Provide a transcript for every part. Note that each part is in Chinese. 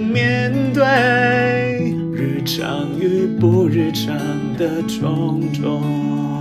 面对日常与不日常的种种。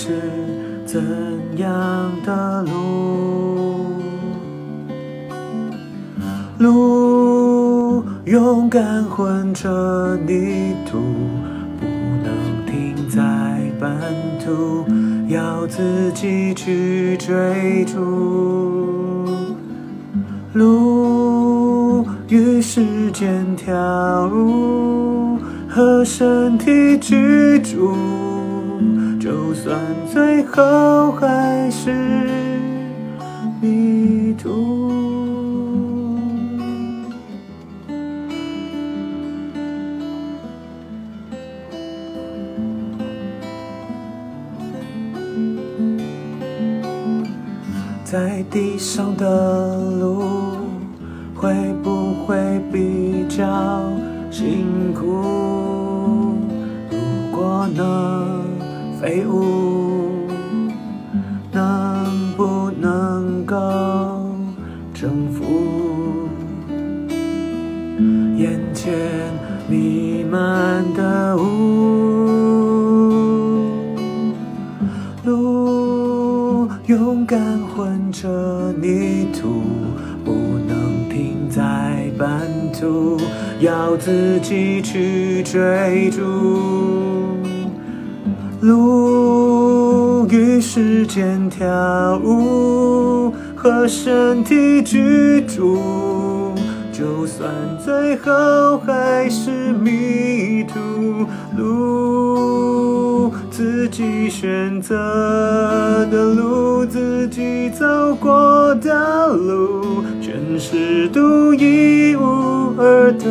是怎样的路？路。勇敢混着泥土，不能停在半途，要自己去追逐。路与时间跳舞，和身体居住，就算最后还是迷途。在地上的路会不会比较辛苦？如果能飞舞，能不能够征服眼前弥漫的雾？路勇敢混着泥土，不能停在半途，要自己去追逐。路与时间跳舞，和身体居住，就算最后还是迷途。路。自己选择的路，自己走过的路，全是独一无二的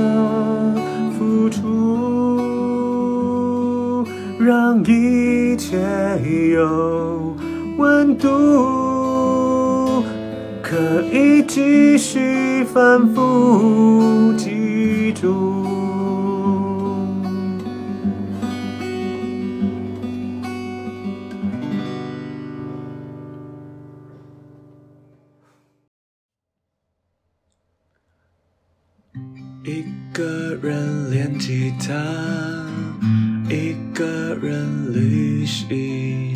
一切有温度，可以继续反复记住。一个人练吉他，一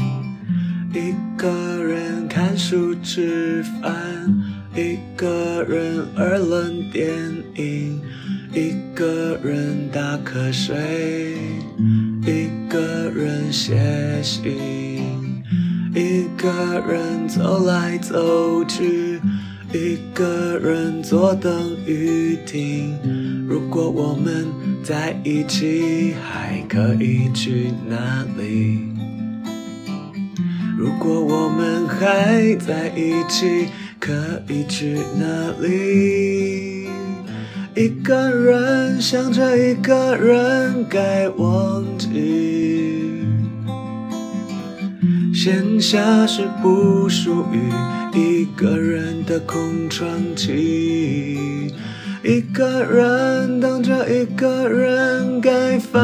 个人看书吃饭，一个人二轮电影，一个人打瞌睡，一个人写信，一个人走来走去。一个人坐等雨停。如果我们在一起，还可以去哪里？如果我们还在一起，可以去哪里？一个人想着一个人该忘记，闲暇是不属于。一个人的空窗期，一个人等着一个人该放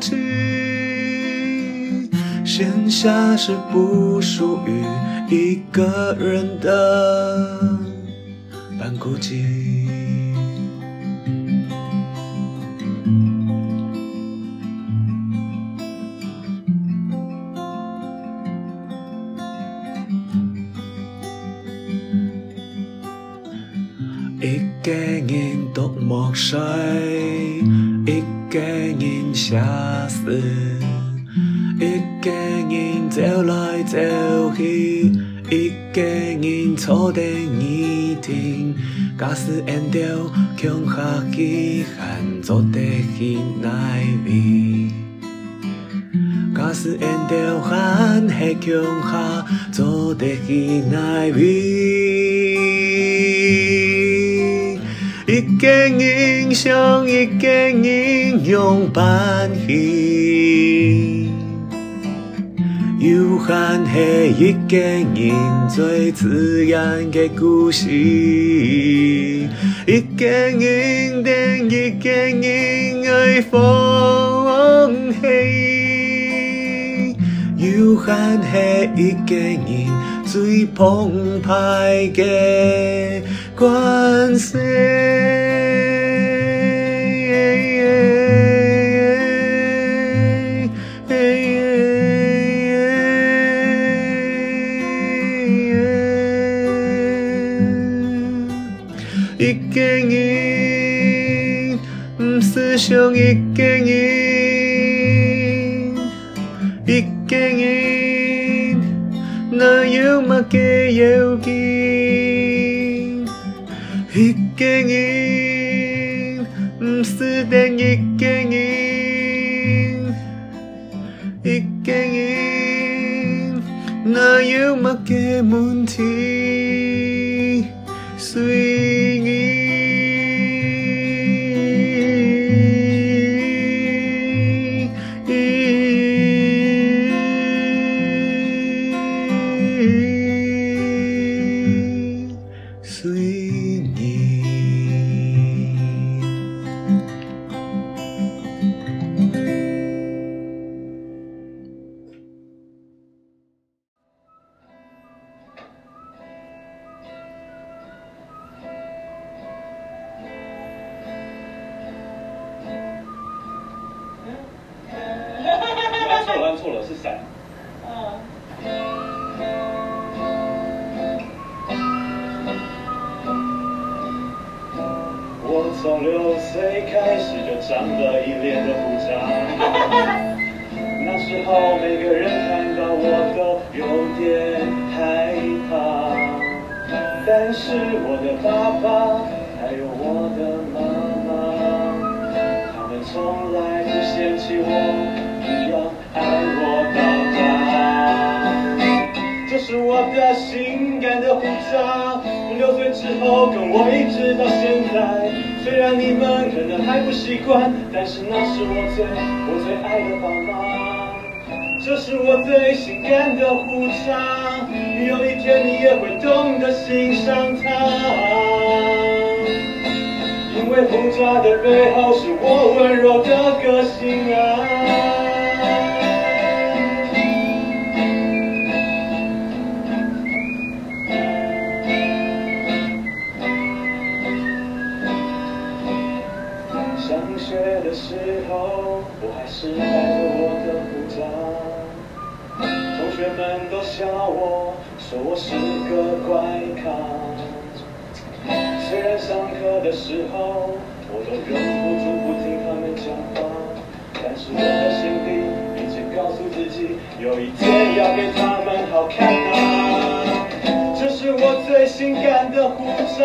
弃。闲暇是不属于一个人的半孤寂。一个人独默睡，一个人写诗，人坐等你听。假使缘到强下去，喊做得起来味。假使缘到喊嘿强下，做得起来味。一个人想一个人用伴戏，有限系一个人最自然的故事。一个人等一个人爱放弃，有限系一个人最澎湃的关系。不是想嫌弃我。是我的性感的胡渣，从六岁之后跟我一直到现在。虽然你们可能还不习惯，但是那是我最我最爱的爸妈。这是我最性感的胡渣，有一天你也会懂得欣赏它。因为胡渣的背后是我温柔的个性啊。是带着我的胡渣，同学们都笑我，说我是个怪咖。虽然上课的时候，我都忍不住不听他们讲话，但是我的心里一直告诉自己，有一天要给他们好看啊。这是我最性感的胡渣，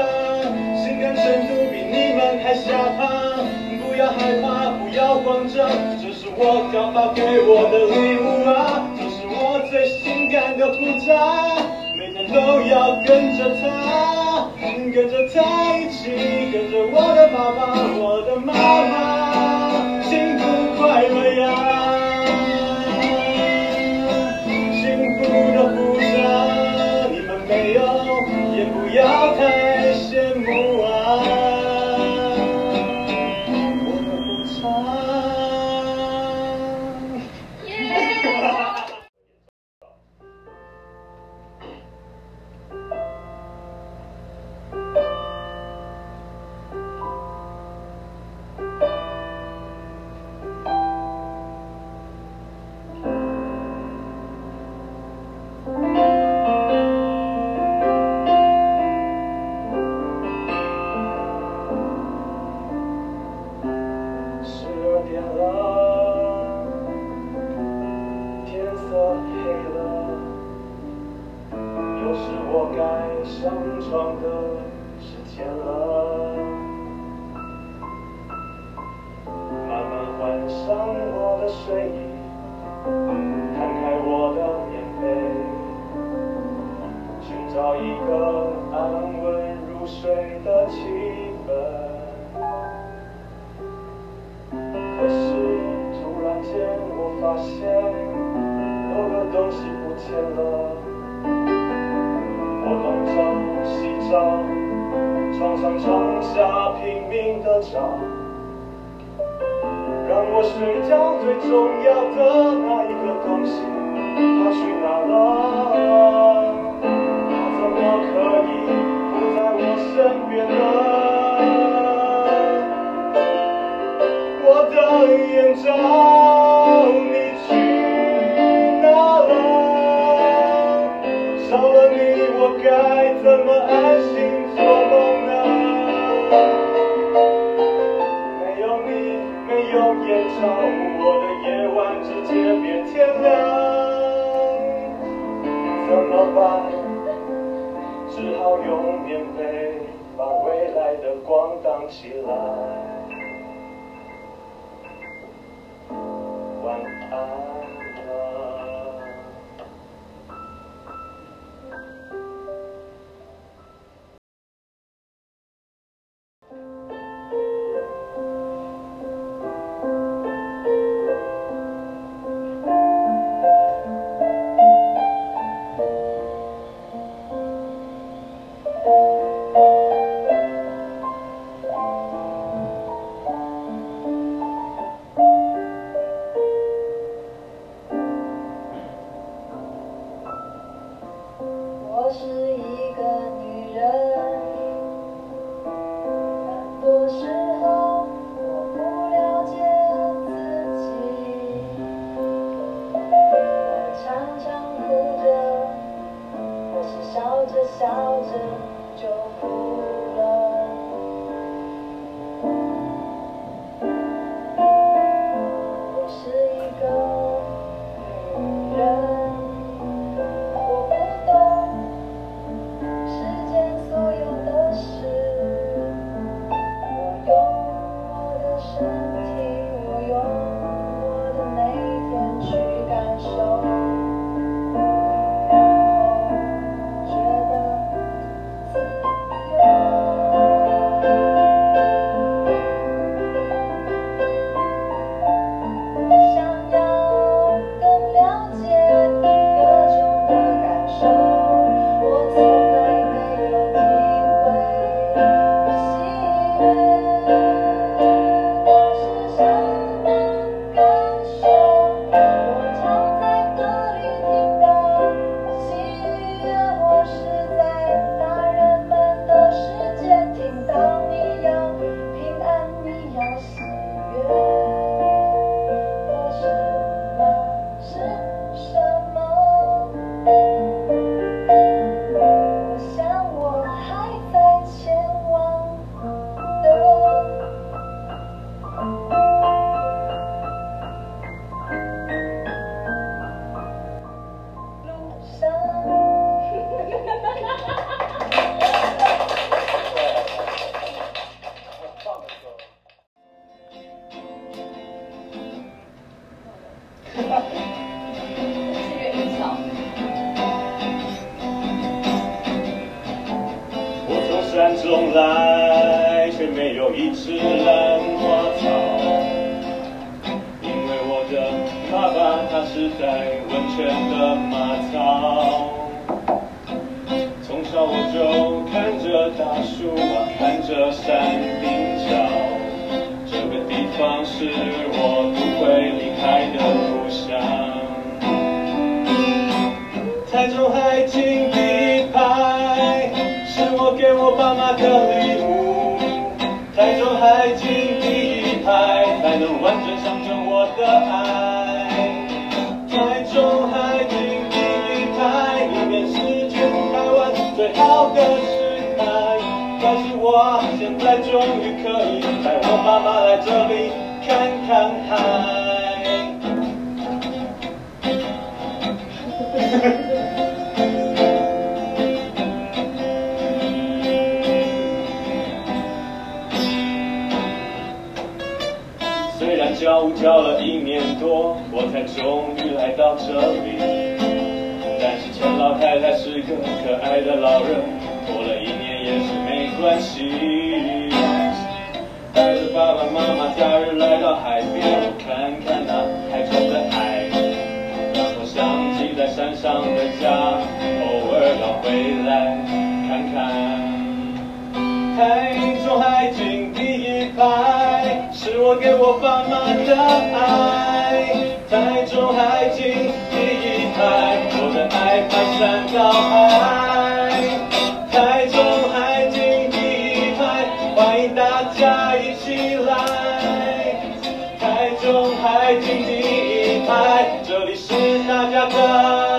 性感程度比你们还吓怕，不要害怕，不要慌张。这是我爸爸给我的礼物啊，这是我最性感的胡渣，每天都要跟着他，跟着他一起，跟着我的爸爸，我的妈妈，我该上床的时间了。慢慢换上我的睡衣，摊开我的棉被，寻找一个安稳入睡的气氛。可是突然间，我发现有个东西不见了。床上床下拼命的找，让我睡觉最重要的那一个东西，它去哪了？它怎么可以不在我身边呢？我的眼罩，怎么办？只好用棉被把未来的光挡起来。是我不会离开的故乡。台中海景第一排，是我给我爸妈的礼物。台中海景第一排，才能完整象征我的爱。台中海景第一排，里面是全台湾最好的时代。告诉我现在终于可以带我爸妈来这里。虽然跳舞跳了一年多，我才终于来到这里。但是钱老太太是个可爱的老人，拖了一年也是没关系。爸爸妈妈假日来到海边，我看看那海中的海，让我想起在山上的家，偶尔要回来看看。台中海景第一排，是我给我爸妈的爱。台中海景第一排，我的爱排山倒海。中海景第一排，这里是大家的。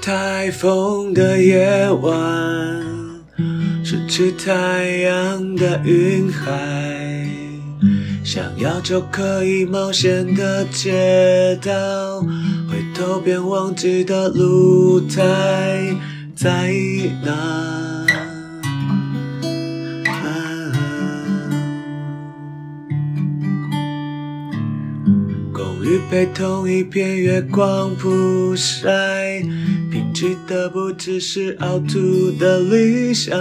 台风的夜晚，是太阳的云海，想要就可以冒险的街道，回头便忘记的露台在哪？公寓被同一片月光曝晒。拼凑的不只是凹凸的理想，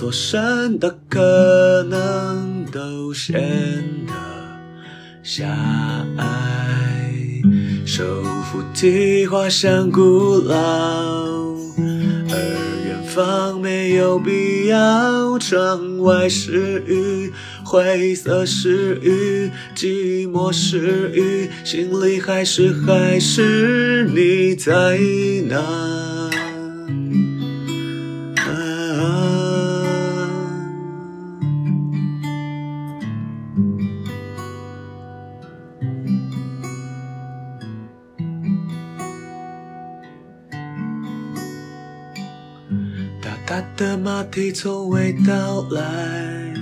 连错身的可能都显得狭隘。手扶梯滑向古老，而远方没有必要。窗外是雨。灰色是雨，寂寞是雨，心里还是还是你在哪？马蹄从未到来。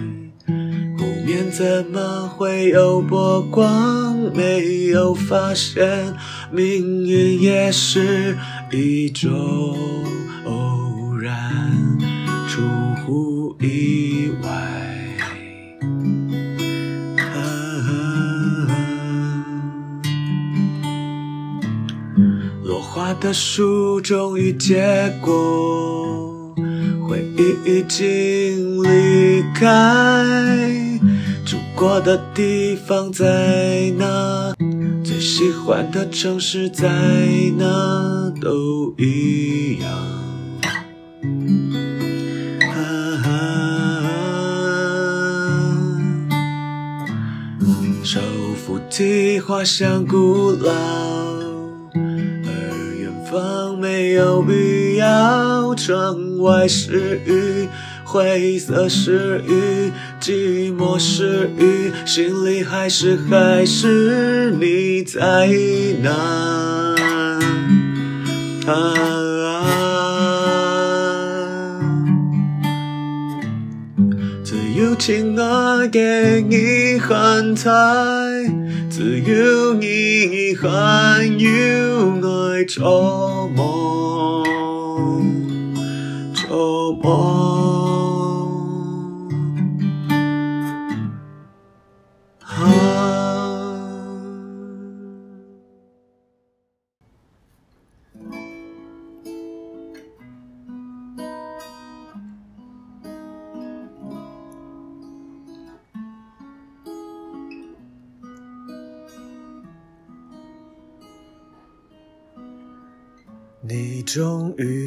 面怎么会有波光？没有发现，命运也是一种偶然，出乎意外。落花的树终于结果，你已经离开。住过的地方在哪？最喜欢的城市在哪？都一样。啊啊、手扶梯滑向古老，而远方没有要。窗外是雨。灰色是雨，寂寞是雨，心里还是还是你在哪？只有亲爱给你很太，只有你还有爱着魔，我。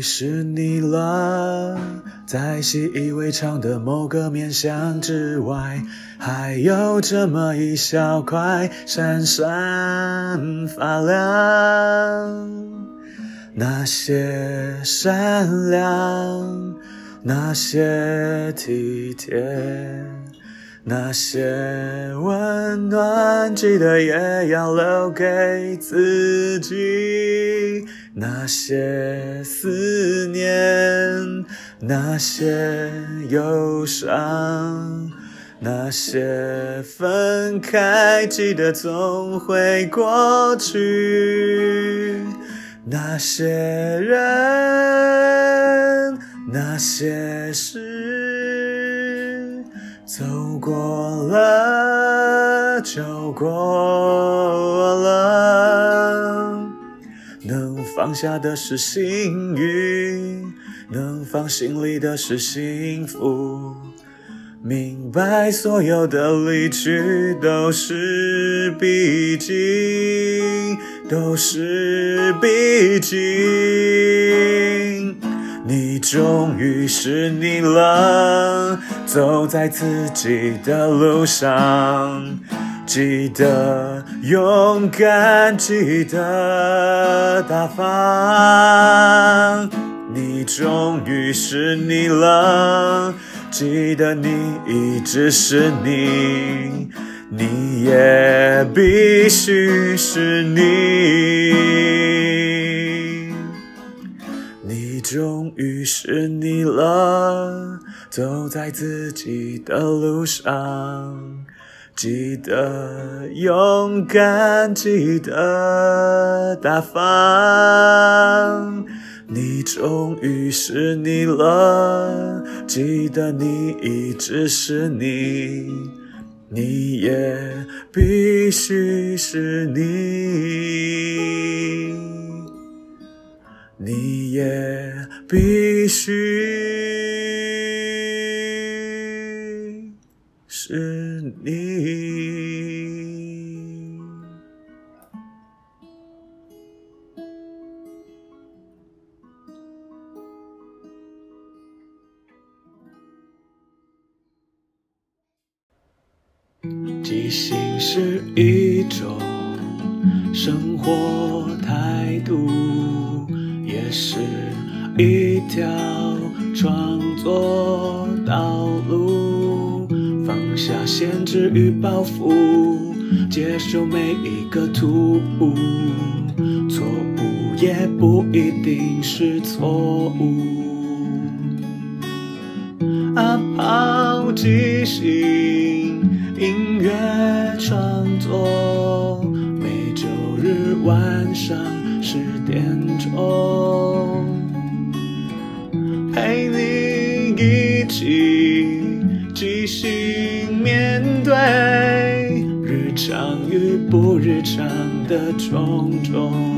是你了，在习以为常的某个面向之外，还有这么一小块闪闪发亮。那些善良，那些体贴，那些温暖，记得也要留给自己。那些思念，那些忧伤，那些分开，记得总会过去。那些人，那些事，走过了就过了。放下的是幸运。能放心里的是幸福，明白所有的离去都是必经，都是必经。你终于是你了，走在自己的路上，记得勇敢，记得大方。你终于是你了，记得你一直是你，你也必须是你。你终于是你了，走在自己的路上，记得勇敢，记得大方。你终于是你了，记得你一直是你，你也必须是你，你也必须是你。即兴是一种生活态度，也是一条创作。下限制与包袱，接受每一个突兀，错误也不一定是错误。啊，抛即兴。音乐创作，每周日晚上十点钟，的种种。